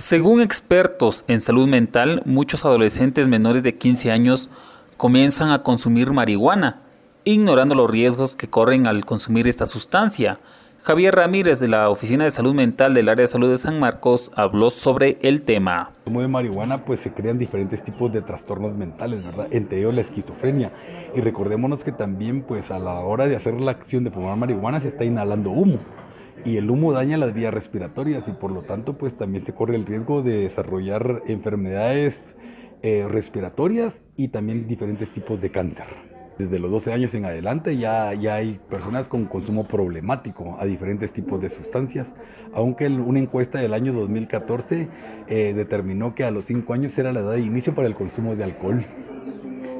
Según expertos en salud mental, muchos adolescentes menores de 15 años comienzan a consumir marihuana, ignorando los riesgos que corren al consumir esta sustancia. Javier Ramírez de la Oficina de Salud Mental del Área de Salud de San Marcos habló sobre el tema. Como de marihuana pues se crean diferentes tipos de trastornos mentales, ¿verdad? Entre ellos la esquizofrenia. Y recordémonos que también pues a la hora de hacer la acción de fumar marihuana se está inhalando humo y el humo daña las vías respiratorias y por lo tanto pues también se corre el riesgo de desarrollar enfermedades eh, respiratorias y también diferentes tipos de cáncer. Desde los 12 años en adelante ya, ya hay personas con consumo problemático a diferentes tipos de sustancias, aunque una encuesta del año 2014 eh, determinó que a los 5 años era la edad de inicio para el consumo de alcohol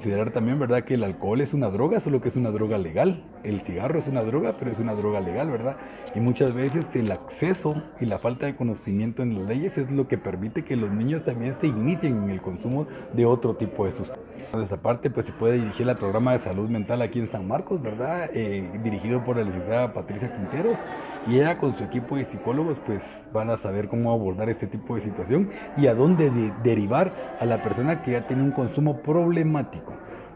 considerar también, ¿verdad?, que el alcohol es una droga, solo que es una droga legal. El cigarro es una droga, pero es una droga legal, ¿verdad? Y muchas veces el acceso y la falta de conocimiento en las leyes es lo que permite que los niños también se inicien en el consumo de otro tipo de sustancias. De esa parte, pues se puede dirigir al programa de salud mental aquí en San Marcos, ¿verdad? Eh, dirigido por la licenciada Patricia Quinteros. Y ella con su equipo de psicólogos, pues van a saber cómo abordar este tipo de situación y a dónde derivar a la persona que ya tiene un consumo problemático.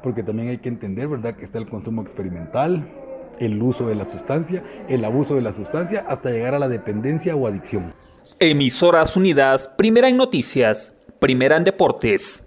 Porque también hay que entender, ¿verdad?, que está el consumo experimental, el uso de la sustancia, el abuso de la sustancia, hasta llegar a la dependencia o adicción. Emisoras Unidas, primera en noticias, primera en deportes.